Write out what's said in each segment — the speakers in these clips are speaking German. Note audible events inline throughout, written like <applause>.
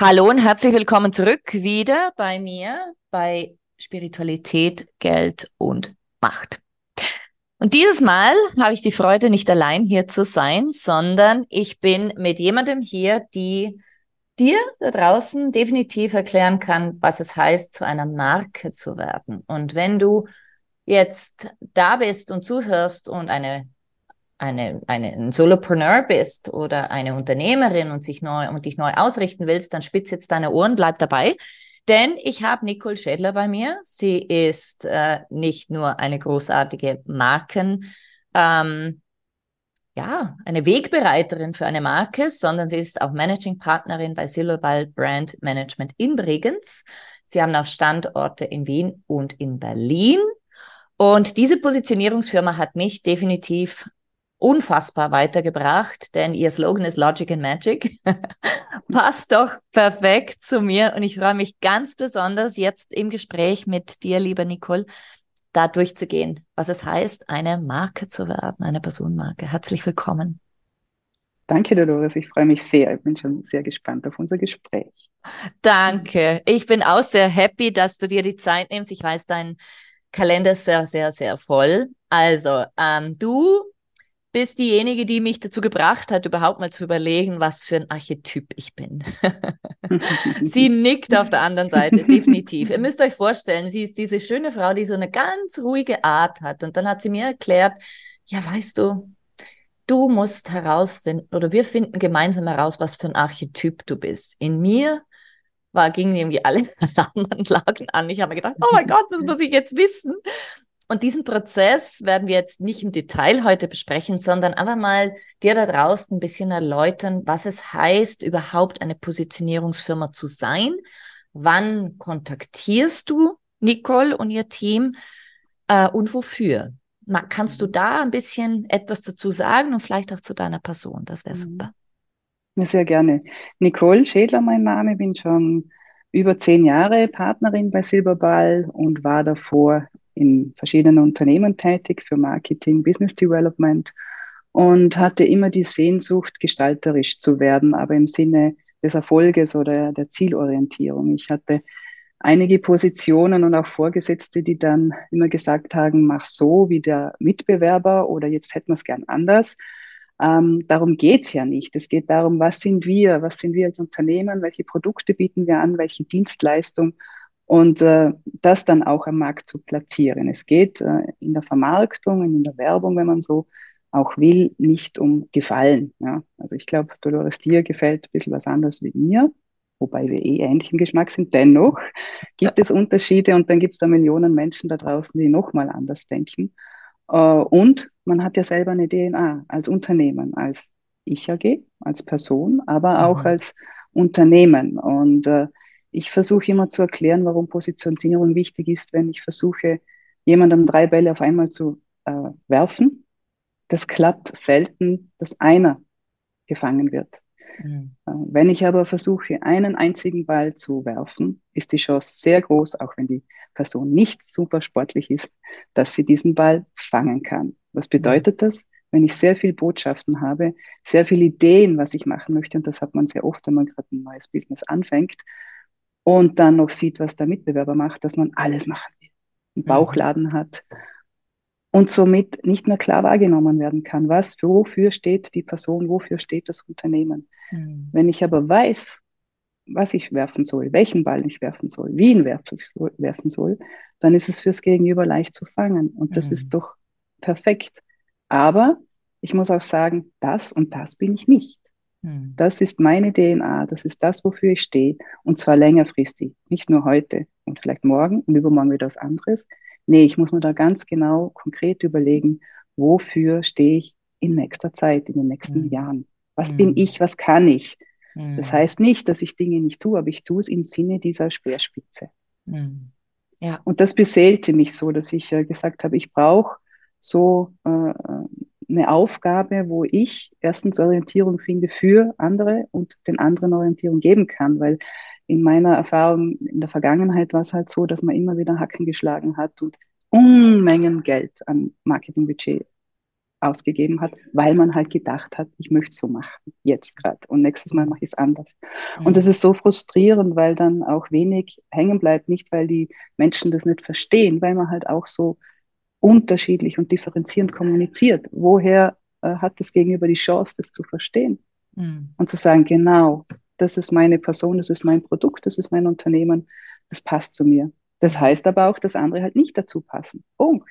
Hallo und herzlich willkommen zurück wieder bei mir bei Spiritualität, Geld und Macht. Und dieses Mal habe ich die Freude, nicht allein hier zu sein, sondern ich bin mit jemandem hier, die dir da draußen definitiv erklären kann, was es heißt, zu einer Marke zu werden. Und wenn du jetzt da bist und zuhörst und eine eine, eine, ein Solopreneur bist oder eine Unternehmerin und sich neu und dich neu ausrichten willst, dann spitz jetzt deine Ohren, bleib dabei. Denn ich habe Nicole Schädler bei mir. Sie ist äh, nicht nur eine großartige Marken, ähm, ja, eine Wegbereiterin für eine Marke, sondern sie ist auch Managing Partnerin bei Silverball Brand Management in Bregenz. Sie haben auch Standorte in Wien und in Berlin. Und diese Positionierungsfirma hat mich definitiv unfassbar weitergebracht, denn ihr Slogan ist Logic and Magic. <laughs> Passt doch perfekt zu mir und ich freue mich ganz besonders jetzt im Gespräch mit dir, lieber Nicole, da durchzugehen, was es heißt, eine Marke zu werden, eine Personenmarke. Herzlich willkommen. Danke, Dolores. Ich freue mich sehr. Ich bin schon sehr gespannt auf unser Gespräch. Danke. Ich bin auch sehr happy, dass du dir die Zeit nimmst. Ich weiß, dein Kalender ist sehr, sehr, sehr voll. Also, ähm, du bist diejenige, die mich dazu gebracht hat, überhaupt mal zu überlegen, was für ein Archetyp ich bin. <laughs> sie nickt auf der anderen Seite, definitiv. Ihr müsst euch vorstellen, sie ist diese schöne Frau, die so eine ganz ruhige Art hat. Und dann hat sie mir erklärt, ja, weißt du, du musst herausfinden oder wir finden gemeinsam heraus, was für ein Archetyp du bist. In mir war, gingen irgendwie alle <laughs> Alarmanlagen an. Ich habe mir gedacht, oh mein Gott, was muss ich jetzt wissen? Und diesen Prozess werden wir jetzt nicht im Detail heute besprechen, sondern einfach mal dir da draußen ein bisschen erläutern, was es heißt, überhaupt eine Positionierungsfirma zu sein. Wann kontaktierst du Nicole und ihr Team äh, und wofür? Kannst du da ein bisschen etwas dazu sagen und vielleicht auch zu deiner Person? Das wäre mhm. super. Ja, sehr gerne. Nicole Schädler, mein Name, bin schon über zehn Jahre Partnerin bei Silberball und war davor in verschiedenen Unternehmen tätig für Marketing, Business Development und hatte immer die Sehnsucht, gestalterisch zu werden, aber im Sinne des Erfolges oder der Zielorientierung. Ich hatte einige Positionen und auch Vorgesetzte, die dann immer gesagt haben, mach so wie der Mitbewerber oder jetzt hätten wir es gern anders. Ähm, darum geht's ja nicht. Es geht darum, was sind wir, was sind wir als Unternehmen, welche Produkte bieten wir an, welche Dienstleistung und äh, das dann auch am Markt zu platzieren. Es geht äh, in der Vermarktung, in der Werbung, wenn man so auch will, nicht um Gefallen. Ja? Also ich glaube, Dolores dir gefällt ein bisschen was anderes wie mir, wobei wir eh ähnlich im Geschmack sind. Dennoch <laughs> gibt es Unterschiede und dann gibt es da Millionen Menschen da draußen, die nochmal anders denken. Äh, und man hat ja selber eine DNA als Unternehmen, als Ich AG, als Person, aber auch mhm. als Unternehmen. Und äh, ich versuche immer zu erklären, warum Positionierung wichtig ist, wenn ich versuche, jemandem drei Bälle auf einmal zu äh, werfen. Das klappt selten, dass einer gefangen wird. Mhm. Äh, wenn ich aber versuche, einen einzigen Ball zu werfen, ist die Chance sehr groß, auch wenn die Person nicht super sportlich ist, dass sie diesen Ball fangen kann. Was bedeutet mhm. das? Wenn ich sehr viele Botschaften habe, sehr viele Ideen, was ich machen möchte, und das hat man sehr oft, wenn man gerade ein neues Business anfängt, und dann noch sieht, was der Mitbewerber macht, dass man alles machen will, einen mhm. Bauchladen hat und somit nicht mehr klar wahrgenommen werden kann, was, wofür steht die Person, wofür steht das Unternehmen. Mhm. Wenn ich aber weiß, was ich werfen soll, welchen Ball ich werfen soll, wie ihn werfen soll, dann ist es fürs Gegenüber leicht zu fangen. Und das mhm. ist doch perfekt. Aber ich muss auch sagen, das und das bin ich nicht. Mhm. Das ist meine DNA, das ist das, wofür ich stehe. Und zwar längerfristig, nicht nur heute und vielleicht morgen und übermorgen wieder was anderes. Nee, ich muss mir da ganz genau konkret überlegen, wofür stehe ich in nächster Zeit, in den nächsten mhm. Jahren. Was bin mhm. ich, was kann ich? Das mhm. heißt nicht, dass ich Dinge nicht tue, aber ich tue es im Sinne dieser Speerspitze. Mhm. Ja. Und das beseelte mich so, dass ich äh, gesagt habe, ich brauche so äh, eine Aufgabe, wo ich erstens Orientierung finde für andere und den anderen Orientierung geben kann, weil in meiner Erfahrung in der Vergangenheit war es halt so, dass man immer wieder Hacken geschlagen hat und Unmengen Geld an Marketingbudget ausgegeben hat, weil man halt gedacht hat, ich möchte es so machen, jetzt gerade und nächstes Mal mache ich es anders. Mhm. Und das ist so frustrierend, weil dann auch wenig hängen bleibt, nicht weil die Menschen das nicht verstehen, weil man halt auch so unterschiedlich und differenzierend kommuniziert. Woher äh, hat das Gegenüber die Chance, das zu verstehen mhm. und zu sagen, genau, das ist meine Person, das ist mein Produkt, das ist mein Unternehmen, das passt zu mir. Das mhm. heißt aber auch, dass andere halt nicht dazu passen. Punkt.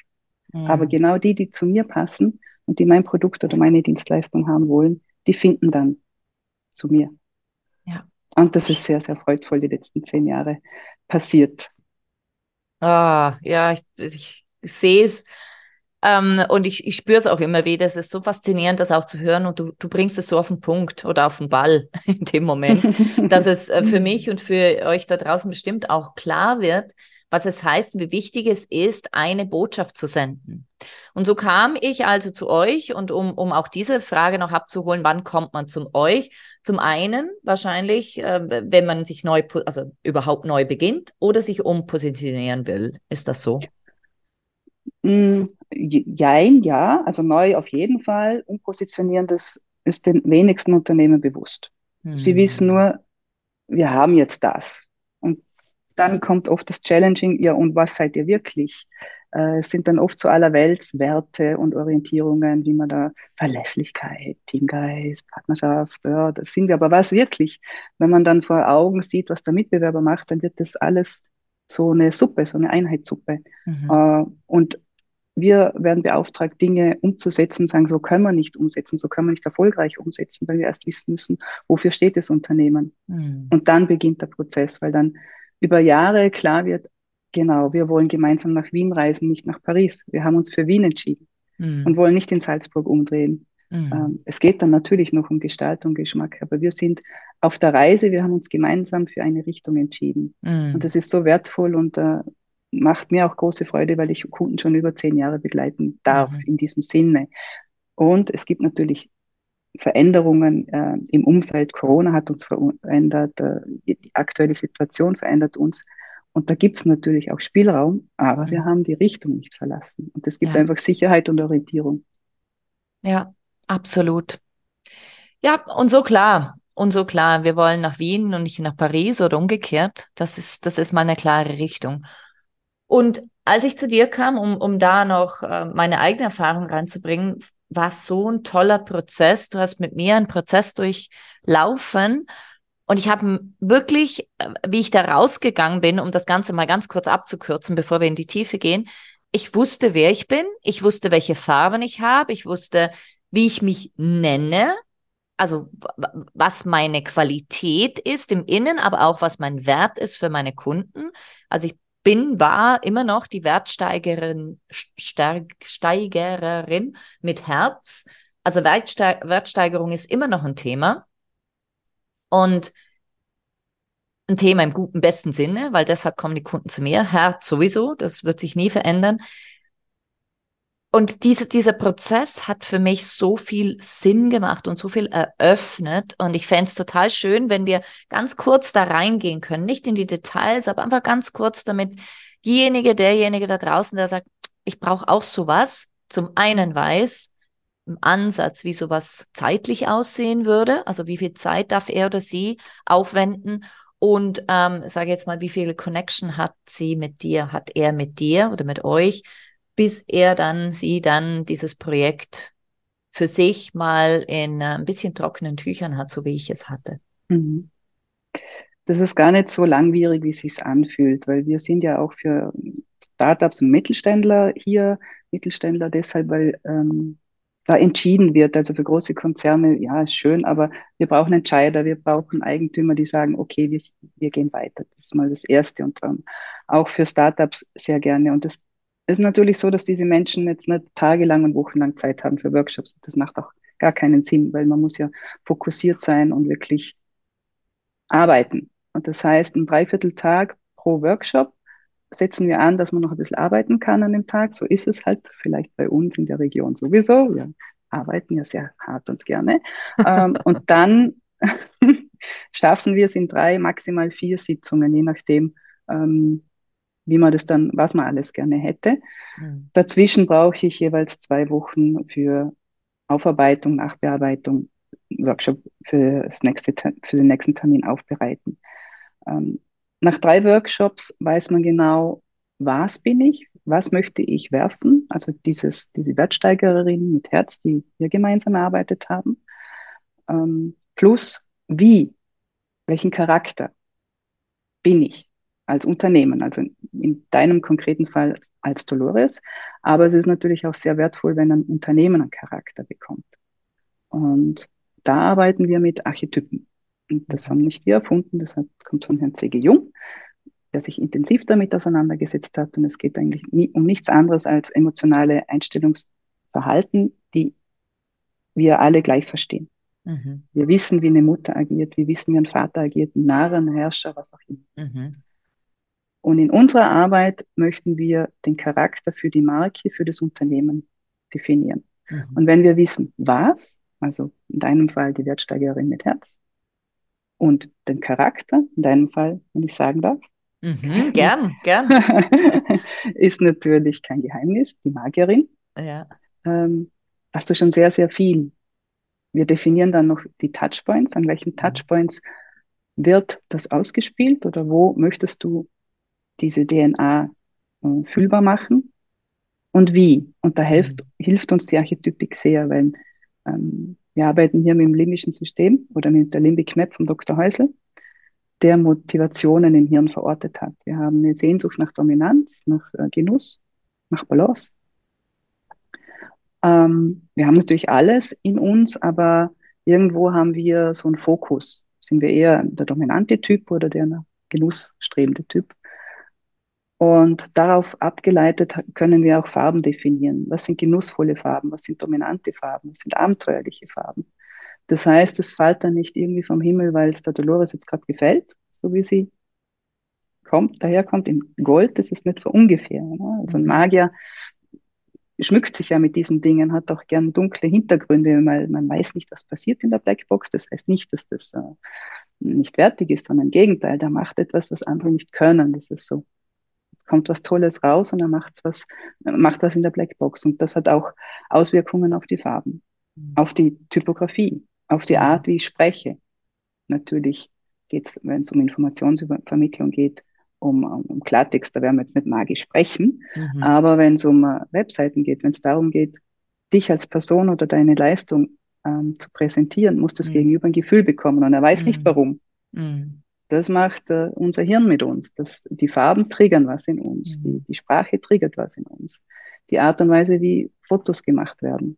Mhm. Aber genau die, die zu mir passen, und die mein Produkt oder meine Dienstleistung haben wollen, die finden dann zu mir. Ja. Und das ist sehr, sehr freudvoll die letzten zehn Jahre passiert. Ah, ja, ich, ich, ich sehe es. Ähm, und ich, ich spüre es auch immer wieder. Es ist so faszinierend, das auch zu hören. Und du, du bringst es so auf den Punkt oder auf den Ball <laughs> in dem Moment, dass es äh, für mich und für euch da draußen bestimmt auch klar wird, was es heißt und wie wichtig es ist, eine Botschaft zu senden. Und so kam ich also zu euch und um, um auch diese Frage noch abzuholen, wann kommt man zum euch? Zum einen wahrscheinlich, äh, wenn man sich neu, also überhaupt neu beginnt oder sich umpositionieren will. Ist das so? Mm, jein, ja, also neu auf jeden Fall. Umpositionieren, das ist den wenigsten Unternehmen bewusst. Hm. Sie wissen nur, wir haben jetzt das dann kommt oft das Challenging, ja, und was seid ihr wirklich? Äh, es sind dann oft so allerwelts Werte und Orientierungen, wie man da Verlässlichkeit, Teamgeist, Partnerschaft, ja, das sind wir. Aber was wirklich? Wenn man dann vor Augen sieht, was der Mitbewerber macht, dann wird das alles so eine Suppe, so eine Einheitssuppe. Mhm. Äh, und wir werden beauftragt, Dinge umzusetzen, sagen, so können wir nicht umsetzen, so können wir nicht erfolgreich umsetzen, weil wir erst wissen müssen, wofür steht das Unternehmen. Mhm. Und dann beginnt der Prozess, weil dann über Jahre klar wird, genau, wir wollen gemeinsam nach Wien reisen, nicht nach Paris. Wir haben uns für Wien entschieden mhm. und wollen nicht in Salzburg umdrehen. Mhm. Ähm, es geht dann natürlich noch um Gestaltung, Geschmack, aber wir sind auf der Reise, wir haben uns gemeinsam für eine Richtung entschieden. Mhm. Und das ist so wertvoll und äh, macht mir auch große Freude, weil ich Kunden schon über zehn Jahre begleiten darf mhm. in diesem Sinne. Und es gibt natürlich Veränderungen äh, im Umfeld. Corona hat uns verändert, äh, die aktuelle Situation verändert uns. Und da gibt es natürlich auch Spielraum, aber mhm. wir haben die Richtung nicht verlassen. Und es gibt ja. einfach Sicherheit und Orientierung. Ja, absolut. Ja, und so klar. Und so klar, wir wollen nach Wien und nicht nach Paris oder umgekehrt. Das ist, das ist meine klare Richtung. Und als ich zu dir kam, um, um da noch äh, meine eigene Erfahrung reinzubringen, war so ein toller Prozess. Du hast mit mir einen Prozess durchlaufen. Und ich habe wirklich, äh, wie ich da rausgegangen bin, um das Ganze mal ganz kurz abzukürzen, bevor wir in die Tiefe gehen, ich wusste, wer ich bin, ich wusste, welche Farben ich habe, ich wusste, wie ich mich nenne, also was meine Qualität ist im Innen, aber auch was mein Wert ist für meine Kunden. Also ich bin, war immer noch die Wertsteigerin, Steigererin mit Herz. Also Wertste Wertsteigerung ist immer noch ein Thema. Und ein Thema im guten, besten Sinne, weil deshalb kommen die Kunden zu mir. Herz sowieso, das wird sich nie verändern. Und diese, dieser Prozess hat für mich so viel Sinn gemacht und so viel eröffnet. Und ich fände es total schön, wenn wir ganz kurz da reingehen können. Nicht in die Details, aber einfach ganz kurz, damit diejenige, derjenige da draußen, der sagt, ich brauche auch sowas, zum einen weiß, im Ansatz, wie sowas zeitlich aussehen würde. Also wie viel Zeit darf er oder sie aufwenden? Und ähm, sage jetzt mal, wie viel Connection hat sie mit dir, hat er mit dir oder mit euch? Bis er dann, sie dann dieses Projekt für sich mal in äh, ein bisschen trockenen Tüchern hat, so wie ich es hatte. Mhm. das ist gar nicht so langwierig, wie es sich anfühlt, weil wir sind ja auch für Startups und Mittelständler hier, Mittelständler deshalb, weil ähm, da entschieden wird. Also für große Konzerne, ja, ist schön, aber wir brauchen Entscheider, wir brauchen Eigentümer, die sagen, okay, wir, wir gehen weiter. Das ist mal das Erste und dann auch für Startups sehr gerne. Und das ist natürlich so, dass diese Menschen jetzt nicht tagelang und wochenlang Zeit haben für Workshops. Das macht auch gar keinen Sinn, weil man muss ja fokussiert sein und wirklich arbeiten. Und das heißt, ein Dreivierteltag pro Workshop setzen wir an, dass man noch ein bisschen arbeiten kann an dem Tag. So ist es halt vielleicht bei uns in der Region sowieso. Wir arbeiten ja sehr hart und gerne. ähm, <laughs> und dann <laughs> schaffen wir es in drei, maximal vier Sitzungen, je nachdem, ähm, wie man das dann, was man alles gerne hätte. Mhm. Dazwischen brauche ich jeweils zwei Wochen für Aufarbeitung, Nachbearbeitung, Workshop für, das nächste, für den nächsten Termin aufbereiten. Ähm, nach drei Workshops weiß man genau, was bin ich, was möchte ich werfen, also dieses, diese Wertsteigerin mit Herz, die wir gemeinsam erarbeitet haben, ähm, plus wie, welchen Charakter bin ich als Unternehmen, also in deinem konkreten Fall als Dolores, aber es ist natürlich auch sehr wertvoll, wenn ein Unternehmen einen Charakter bekommt. Und da arbeiten wir mit Archetypen. Und das haben nicht wir erfunden, das kommt von Herrn C.G. Jung, der sich intensiv damit auseinandergesetzt hat. Und es geht eigentlich nie, um nichts anderes als emotionale Einstellungsverhalten, die wir alle gleich verstehen. Mhm. Wir wissen, wie eine Mutter agiert, wir wissen, wie ein Vater agiert, ein Narr, ein Herrscher, was auch immer. Mhm. Und in unserer Arbeit möchten wir den Charakter für die Marke, für das Unternehmen definieren. Mhm. Und wenn wir wissen, was, also in deinem Fall die Wertsteigerin mit Herz, und den Charakter, in deinem Fall, wenn ich sagen darf. Mhm, <laughs> gern, gern. <laughs> ist natürlich kein Geheimnis, die Magierin. Ja. Ähm, hast du schon sehr, sehr viel. Wir definieren dann noch die Touchpoints. An welchen mhm. Touchpoints wird das ausgespielt oder wo möchtest du diese DNA äh, fühlbar machen und wie? Und da hilft, mhm. hilft uns die Archetypik sehr, weil ähm, wir arbeiten hier mit dem limbischen System oder mit der Limbic Map von Dr. Häusl, der Motivationen im Hirn verortet hat. Wir haben eine Sehnsucht nach Dominanz, nach äh, Genuss, nach Balance. Ähm, wir haben natürlich alles in uns, aber irgendwo haben wir so einen Fokus. Sind wir eher der dominante Typ oder der genussstrebende Typ? Und darauf abgeleitet können wir auch Farben definieren. Was sind genussvolle Farben? Was sind dominante Farben? Was sind abenteuerliche Farben? Das heißt, es fällt dann nicht irgendwie vom Himmel, weil es der Dolores jetzt gerade gefällt, so wie sie kommt, daherkommt in Gold. Das ist nicht von ungefähr. Ne? Also ein mhm. Magier schmückt sich ja mit diesen Dingen, hat auch gern dunkle Hintergründe, weil man weiß nicht, was passiert in der Blackbox. Das heißt nicht, dass das äh, nicht wertig ist, sondern im Gegenteil, der macht etwas, was andere nicht können. Das ist so kommt was Tolles raus und er macht was, macht was in der Blackbox. Und das hat auch Auswirkungen auf die Farben, mhm. auf die Typografie, auf die Art, wie ich spreche. Natürlich geht es, wenn es um Informationsvermittlung geht, um, um Klartext, da werden wir jetzt nicht magisch sprechen. Mhm. Aber wenn es um uh, Webseiten geht, wenn es darum geht, dich als Person oder deine Leistung ähm, zu präsentieren, muss das mhm. Gegenüber ein Gefühl bekommen und er weiß nicht mhm. warum. Mhm. Das macht äh, unser Hirn mit uns. Das, die Farben triggern was in uns. Mhm. Die, die Sprache triggert was in uns. Die Art und Weise, wie Fotos gemacht werden,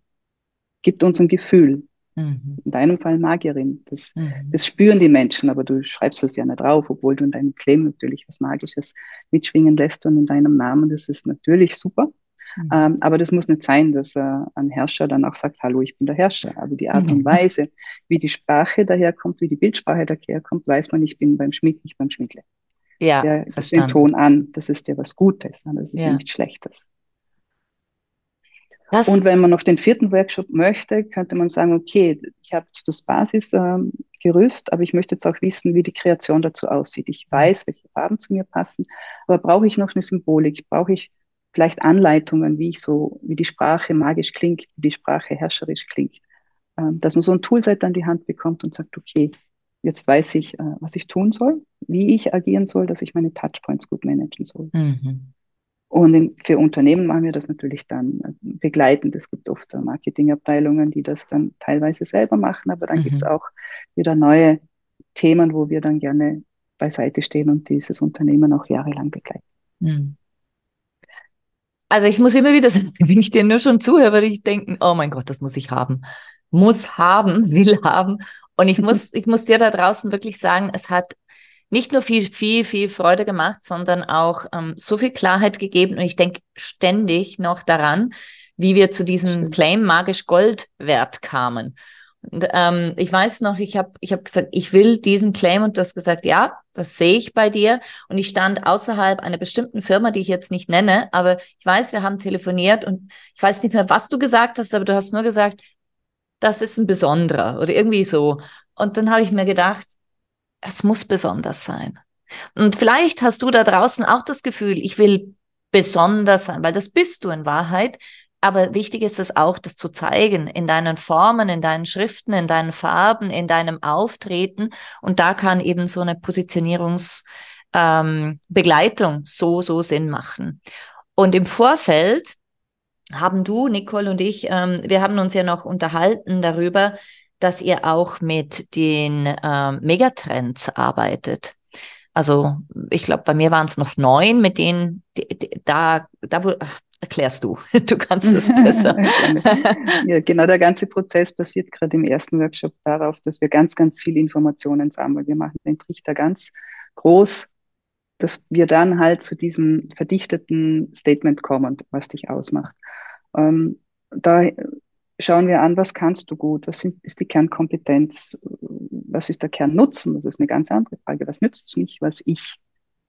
gibt uns ein Gefühl. Mhm. In deinem Fall Magierin. Das, mhm. das spüren die Menschen, aber du schreibst das ja nicht drauf, obwohl du in deinem Claim natürlich was Magisches mitschwingen lässt und in deinem Namen. Das ist natürlich super. Mhm. Ähm, aber das muss nicht sein, dass äh, ein Herrscher dann auch sagt, hallo, ich bin der Herrscher. Aber die Art mhm. und Weise, wie die Sprache daherkommt, wie die Bildsprache daherkommt, weiß man, ich bin beim Schmied, nicht beim Schmiedle. Ja, der gibt den Ton an, das ist ja was Gutes, ne? das ist ja. nichts Schlechtes. Das und wenn man noch den vierten Workshop möchte, könnte man sagen, okay, ich habe jetzt das Basisgerüst, ähm, aber ich möchte jetzt auch wissen, wie die Kreation dazu aussieht. Ich mhm. weiß, welche Farben zu mir passen, aber brauche ich noch eine Symbolik? Brauche ich vielleicht Anleitungen, wie ich so, wie die Sprache magisch klingt, wie die Sprache herrscherisch klingt. Ähm, dass man so ein Toolset an die Hand bekommt und sagt, okay, jetzt weiß ich, äh, was ich tun soll, wie ich agieren soll, dass ich meine Touchpoints gut managen soll. Mhm. Und in, für Unternehmen machen wir das natürlich dann äh, begleitend. Es gibt oft äh, Marketingabteilungen, die das dann teilweise selber machen, aber dann mhm. gibt es auch wieder neue Themen, wo wir dann gerne beiseite stehen und dieses Unternehmen auch jahrelang begleiten. Hm. Also ich muss immer wieder sagen, <laughs> wenn ich dir nur schon zuhöre, würde ich denken, oh mein Gott, das muss ich haben. Muss haben, <laughs> will haben. Und ich muss, <laughs> ich muss dir da draußen wirklich sagen, es hat nicht nur viel, viel, viel Freude gemacht, sondern auch ähm, so viel Klarheit gegeben. Und ich denke ständig noch daran, wie wir zu diesem Claim magisch Gold Wert kamen. Und, ähm, ich weiß noch, ich habe ich hab gesagt, ich will diesen Claim und du hast gesagt, ja, das sehe ich bei dir. Und ich stand außerhalb einer bestimmten Firma, die ich jetzt nicht nenne, aber ich weiß, wir haben telefoniert und ich weiß nicht mehr, was du gesagt hast, aber du hast nur gesagt, das ist ein besonderer oder irgendwie so. Und dann habe ich mir gedacht, es muss besonders sein. Und vielleicht hast du da draußen auch das Gefühl, ich will besonders sein, weil das bist du in Wahrheit. Aber wichtig ist es auch, das zu zeigen in deinen Formen, in deinen Schriften, in deinen Farben, in deinem Auftreten. Und da kann eben so eine Positionierungsbegleitung ähm, so, so Sinn machen. Und im Vorfeld haben du, Nicole und ich, ähm, wir haben uns ja noch unterhalten darüber, dass ihr auch mit den äh, Megatrends arbeitet. Also ich glaube, bei mir waren es noch neun, mit denen die, die, da, da ach, erklärst du. <laughs> Du kannst das besser. <laughs> ja, genau, der ganze Prozess basiert gerade im ersten Workshop darauf, dass wir ganz, ganz viele Informationen sammeln. Wir machen den Trichter ganz groß, dass wir dann halt zu diesem verdichteten Statement kommen, was dich ausmacht. Ähm, da schauen wir an, was kannst du gut, was sind, ist die Kernkompetenz, was ist der Kernnutzen, das ist eine ganz andere Frage, was nützt es mich, was ich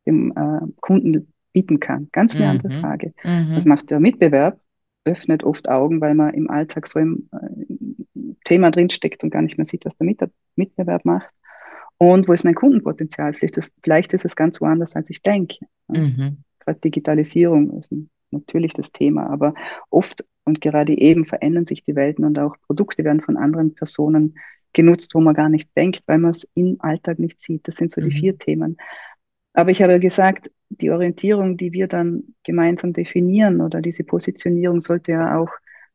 dem äh, Kunden bieten kann. Ganz eine mhm. andere Frage. Mhm. Was macht der Mitbewerb? Öffnet oft Augen, weil man im Alltag so im äh, Thema drinsteckt und gar nicht mehr sieht, was der Mit Mitbewerb macht. Und wo ist mein Kundenpotenzial? Vielleicht, das, vielleicht ist es ganz woanders, als ich denke. Mhm. Gerade Digitalisierung ist ein, natürlich das Thema, aber oft und gerade eben verändern sich die Welten und auch Produkte werden von anderen Personen genutzt, wo man gar nicht denkt, weil man es im Alltag nicht sieht. Das sind so die mhm. vier Themen. Aber ich habe gesagt, die Orientierung, die wir dann gemeinsam definieren oder diese Positionierung sollte ja auch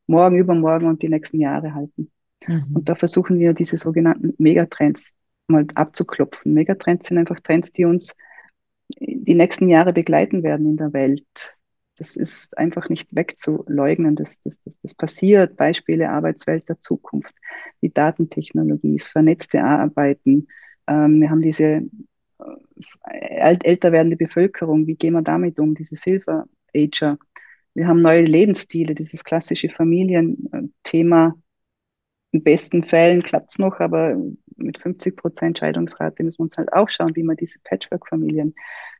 morgen, übermorgen und die nächsten Jahre halten. Mhm. Und da versuchen wir diese sogenannten Megatrends mal abzuklopfen. Megatrends sind einfach Trends, die uns die nächsten Jahre begleiten werden in der Welt. Das ist einfach nicht wegzuleugnen. Das, das, das, das passiert. Beispiele Arbeitswelt der Zukunft, die Datentechnologie, das vernetzte Arbeiten. Ähm, wir haben diese äh, älter werdende Bevölkerung. Wie gehen wir damit um? Diese Silver Ager. Wir haben neue Lebensstile, dieses klassische Familienthema. In besten Fällen klappt es noch, aber mit 50 Prozent Scheidungsrate müssen wir uns halt auch schauen, wie wir diese Patchwork-Familien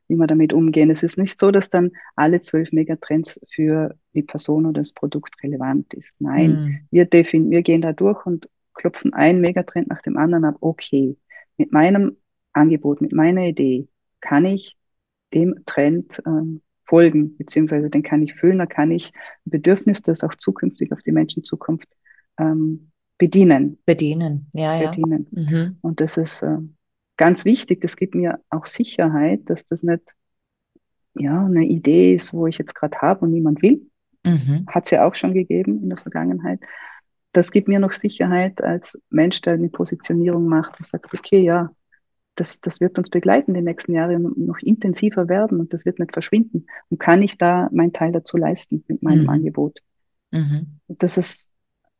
wie wir damit umgehen. Es ist nicht so, dass dann alle zwölf Megatrends für die Person oder das Produkt relevant ist. Nein, mm. wir, defin wir gehen da durch und klopfen ein Megatrend nach dem anderen ab. Okay, mit meinem Angebot, mit meiner Idee kann ich dem Trend ähm, folgen, beziehungsweise den kann ich füllen, da kann ich ein Bedürfnis, das auch zukünftig auf die Menschen Zukunft ähm, bedienen. Bedienen, ja, ja. Bedienen. Mhm. Und das ist äh, ganz wichtig, das gibt mir auch Sicherheit, dass das nicht ja, eine Idee ist, wo ich jetzt gerade habe und niemand will. Mhm. Hat es ja auch schon gegeben in der Vergangenheit. Das gibt mir noch Sicherheit als Mensch, der eine Positionierung macht und sagt, okay, ja, das, das wird uns begleiten die nächsten Jahre und noch intensiver werden und das wird nicht verschwinden. Und kann ich da meinen Teil dazu leisten mit meinem mhm. Angebot? Mhm. Das ist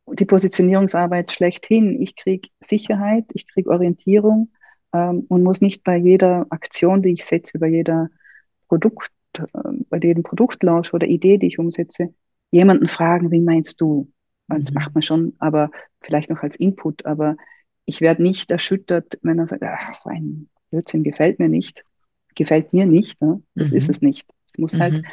die Positionierungsarbeit schlechthin. Ich kriege Sicherheit, ich kriege Orientierung ähm, und muss nicht bei jeder Aktion, die ich setze, bei jeder Produkt, äh, bei jedem Produktlaunch oder Idee, die ich umsetze, jemanden fragen, wie meinst du? Das mhm. macht man schon, aber vielleicht noch als Input. Aber ich werde nicht erschüttert, wenn er sagt, ach, so ein Blödsinn gefällt mir nicht. Gefällt mir nicht. Ne? Das mhm. ist es nicht. Es muss halt mhm. halt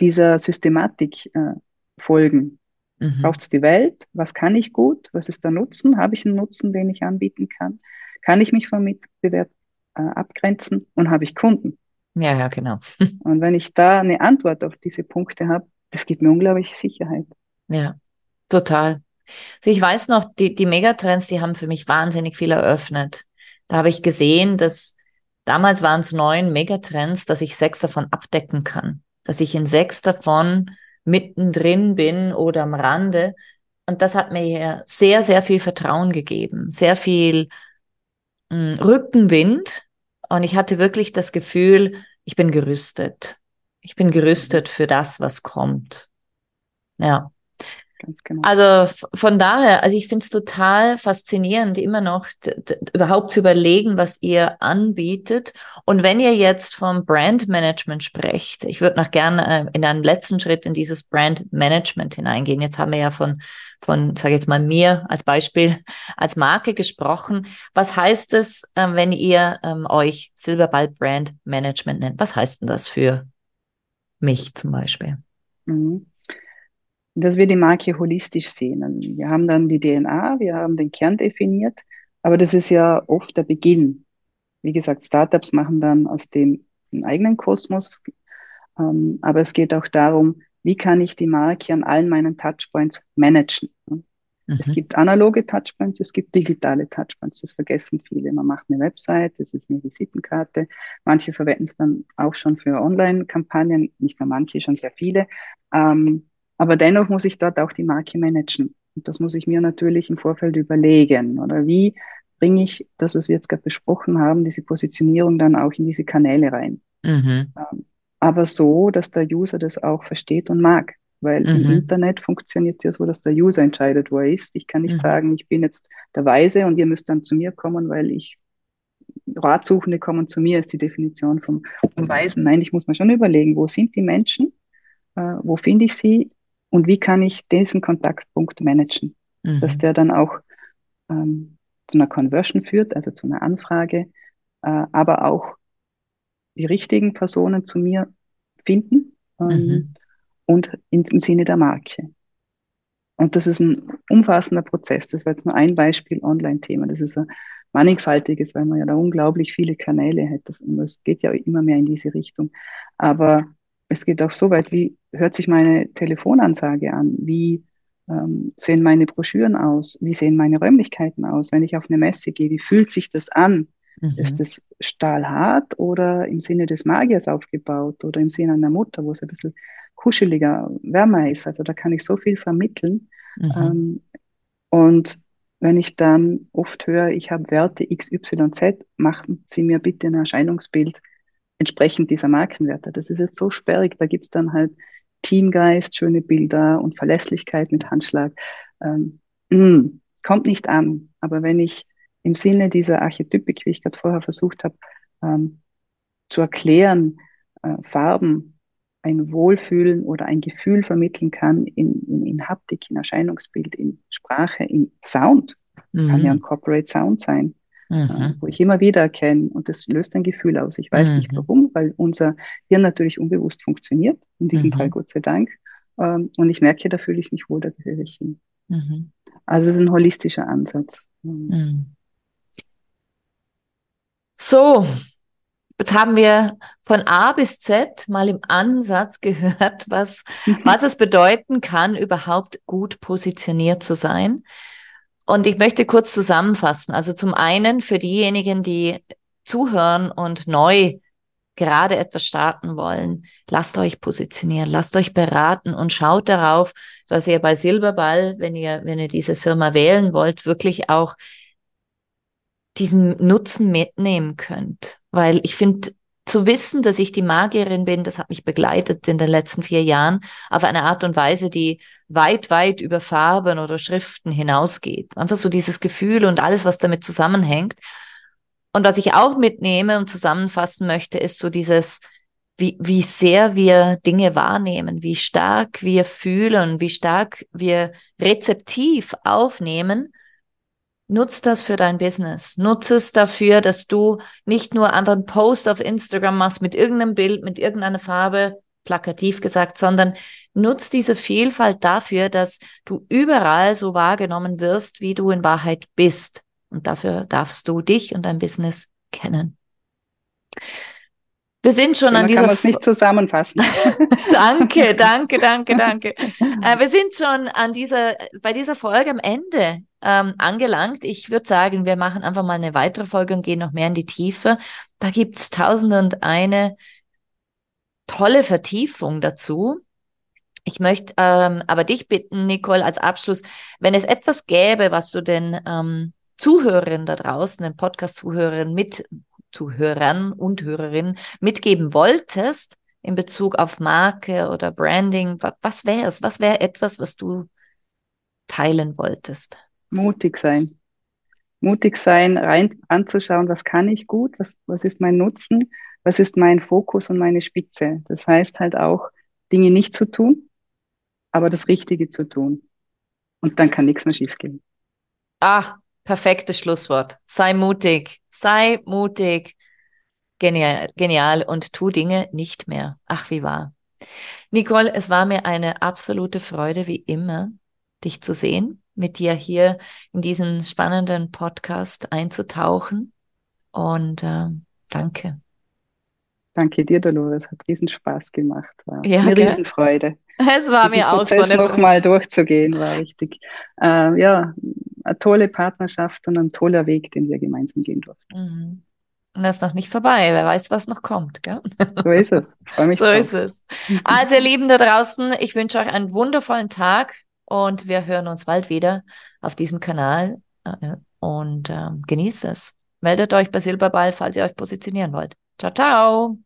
dieser Systematik äh, folgen. Mhm. Braucht es die Welt? Was kann ich gut? Was ist der Nutzen? Habe ich einen Nutzen, den ich anbieten kann? Kann ich mich vom Mitbewerb äh, abgrenzen und habe ich Kunden? Ja, ja, genau. <laughs> und wenn ich da eine Antwort auf diese Punkte habe, das gibt mir unglaublich Sicherheit. Ja, total. Also ich weiß noch, die, die Megatrends, die haben für mich wahnsinnig viel eröffnet. Da habe ich gesehen, dass damals waren es neun Megatrends, dass ich sechs davon abdecken kann. Dass ich in sechs davon mittendrin bin oder am Rande. Und das hat mir sehr, sehr viel Vertrauen gegeben, sehr viel Rückenwind, Und ich hatte wirklich das Gefühl, ich bin gerüstet. Ich bin gerüstet für das, was kommt. Ja. Genau. Also von daher, also ich finde es total faszinierend, immer noch überhaupt zu überlegen, was ihr anbietet. Und wenn ihr jetzt vom Brandmanagement sprecht, ich würde noch gerne äh, in einen letzten Schritt in dieses Brandmanagement hineingehen. Jetzt haben wir ja von, von, sage jetzt mal mir als Beispiel, <laughs> als Marke gesprochen. Was heißt es, äh, wenn ihr ähm, euch Silberball Brand Management nennt? Was heißt denn das für mich zum Beispiel? Mhm dass wir die Marke holistisch sehen. Wir haben dann die DNA, wir haben den Kern definiert, aber das ist ja oft der Beginn. Wie gesagt, Startups machen dann aus dem einen eigenen Kosmos, ähm, aber es geht auch darum, wie kann ich die Marke an allen meinen Touchpoints managen. Mhm. Es gibt analoge Touchpoints, es gibt digitale Touchpoints. Das vergessen viele. Man macht eine Website, das ist eine Visitenkarte. Manche verwenden es dann auch schon für Online-Kampagnen, nicht nur manche, schon sehr viele. Ähm, aber dennoch muss ich dort auch die Marke managen. Und das muss ich mir natürlich im Vorfeld überlegen. Oder wie bringe ich das, was wir jetzt gerade besprochen haben, diese Positionierung dann auch in diese Kanäle rein. Mhm. Ähm, aber so, dass der User das auch versteht und mag. Weil mhm. im Internet funktioniert ja so, dass der User entscheidet, wo er ist. Ich kann nicht mhm. sagen, ich bin jetzt der Weise und ihr müsst dann zu mir kommen, weil ich Ratsuchende kommen zu mir, ist die Definition vom, vom Weisen. Nein, ich muss mir schon überlegen, wo sind die Menschen, äh, wo finde ich sie und wie kann ich diesen Kontaktpunkt managen, mhm. dass der dann auch ähm, zu einer Conversion führt, also zu einer Anfrage, äh, aber auch die richtigen Personen zu mir finden ähm, mhm. und in, im Sinne der Marke. Und das ist ein umfassender Prozess. Das war jetzt nur ein Beispiel Online-Thema. Das ist ein mannigfaltiges, weil man ja da unglaublich viele Kanäle hat. Das, es geht ja immer mehr in diese Richtung. Aber es geht auch so weit, wie hört sich meine Telefonansage an? Wie ähm, sehen meine Broschüren aus? Wie sehen meine Räumlichkeiten aus? Wenn ich auf eine Messe gehe, wie fühlt sich das an? Mhm. Ist das stahlhart oder im Sinne des Magiers aufgebaut oder im Sinne einer Mutter, wo es ein bisschen kuscheliger, wärmer ist? Also da kann ich so viel vermitteln. Mhm. Ähm, und wenn ich dann oft höre, ich habe Werte XYZ, machen Sie mir bitte ein Erscheinungsbild entsprechend dieser Markenwerte. Das ist jetzt so sperrig, da gibt es dann halt Teamgeist, schöne Bilder und Verlässlichkeit mit Handschlag. Ähm, mh, mm, kommt nicht an. Aber wenn ich im Sinne dieser Archetypik, wie ich gerade vorher versucht habe, ähm, zu erklären, äh, Farben, ein Wohlfühlen oder ein Gefühl vermitteln kann in, in, in Haptik, in Erscheinungsbild, in Sprache, in Sound, mhm. kann ja ein Corporate Sound sein, mhm. äh, wo ich immer wieder erkenne und das löst ein Gefühl aus. Ich weiß mhm. nicht warum, weil unser Hirn natürlich unbewusst funktioniert, in diesem mhm. Fall Gott sei Dank. Ähm, und ich merke, da fühle ich mich wohl, da gehöre ich hin. Mhm. Also es ist ein holistischer Ansatz. Mhm. So, Jetzt haben wir von A bis Z mal im Ansatz <laughs> gehört, was, was es bedeuten kann, überhaupt gut positioniert zu sein. Und ich möchte kurz zusammenfassen. Also zum einen für diejenigen, die zuhören und neu gerade etwas starten wollen, lasst euch positionieren, lasst euch beraten und schaut darauf, dass ihr bei Silberball, wenn ihr, wenn ihr diese Firma wählen wollt, wirklich auch diesen Nutzen mitnehmen könnt. Weil ich finde, zu wissen, dass ich die Magierin bin, das hat mich begleitet in den letzten vier Jahren auf eine Art und Weise, die weit, weit über Farben oder Schriften hinausgeht. Einfach so dieses Gefühl und alles, was damit zusammenhängt. Und was ich auch mitnehme und zusammenfassen möchte, ist so dieses, wie, wie sehr wir Dinge wahrnehmen, wie stark wir fühlen, wie stark wir rezeptiv aufnehmen Nutz das für dein Business. Nutz es dafür, dass du nicht nur einfach einen Post auf Instagram machst mit irgendeinem Bild, mit irgendeiner Farbe, plakativ gesagt, sondern nutz diese Vielfalt dafür, dass du überall so wahrgenommen wirst, wie du in Wahrheit bist. Und dafür darfst du dich und dein Business kennen. Wir sind schon Schöner an dieser. Kann man es nicht zusammenfassen. <laughs> danke, <laughs> danke, danke, danke. Äh, wir sind schon an dieser, bei dieser Folge am Ende ähm, angelangt. Ich würde sagen, wir machen einfach mal eine weitere Folge und gehen noch mehr in die Tiefe. Da gibt's tausend und eine tolle Vertiefung dazu. Ich möchte ähm, aber dich bitten, Nicole, als Abschluss, wenn es etwas gäbe, was du den ähm, Zuhörerinnen da draußen, den Podcast-Zuhörerinnen mit Zuhörern und Hörerinnen mitgeben wolltest in Bezug auf Marke oder Branding, was wäre es? Was wäre etwas, was du teilen wolltest? Mutig sein. Mutig sein, rein anzuschauen, was kann ich gut, was, was ist mein Nutzen, was ist mein Fokus und meine Spitze. Das heißt halt auch, Dinge nicht zu tun, aber das Richtige zu tun. Und dann kann nichts mehr schiefgehen. Ach, perfektes Schlusswort. Sei mutig, sei mutig. Genial, genial und tu Dinge nicht mehr. Ach, wie wahr. Nicole, es war mir eine absolute Freude, wie immer, dich zu sehen, mit dir hier in diesen spannenden Podcast einzutauchen. Und äh, danke. Danke dir, Dolores. Hat riesen Spaß gemacht. War ja, eine Riesenfreude. Es war mir auch Prozess so eine nochmal durchzugehen, war richtig. Äh, ja, eine tolle Partnerschaft und ein toller Weg, den wir gemeinsam gehen durften. Mhm. Und das ist noch nicht vorbei. Wer weiß, was noch kommt. Gell? So ist es. freue <laughs> mich so drauf. ist es. Also, ihr Lieben da draußen, ich wünsche euch einen wundervollen Tag und wir hören uns bald wieder auf diesem Kanal äh, und äh, genießt es. Meldet euch bei Silberball, falls ihr euch positionieren wollt. Ciao, ciao.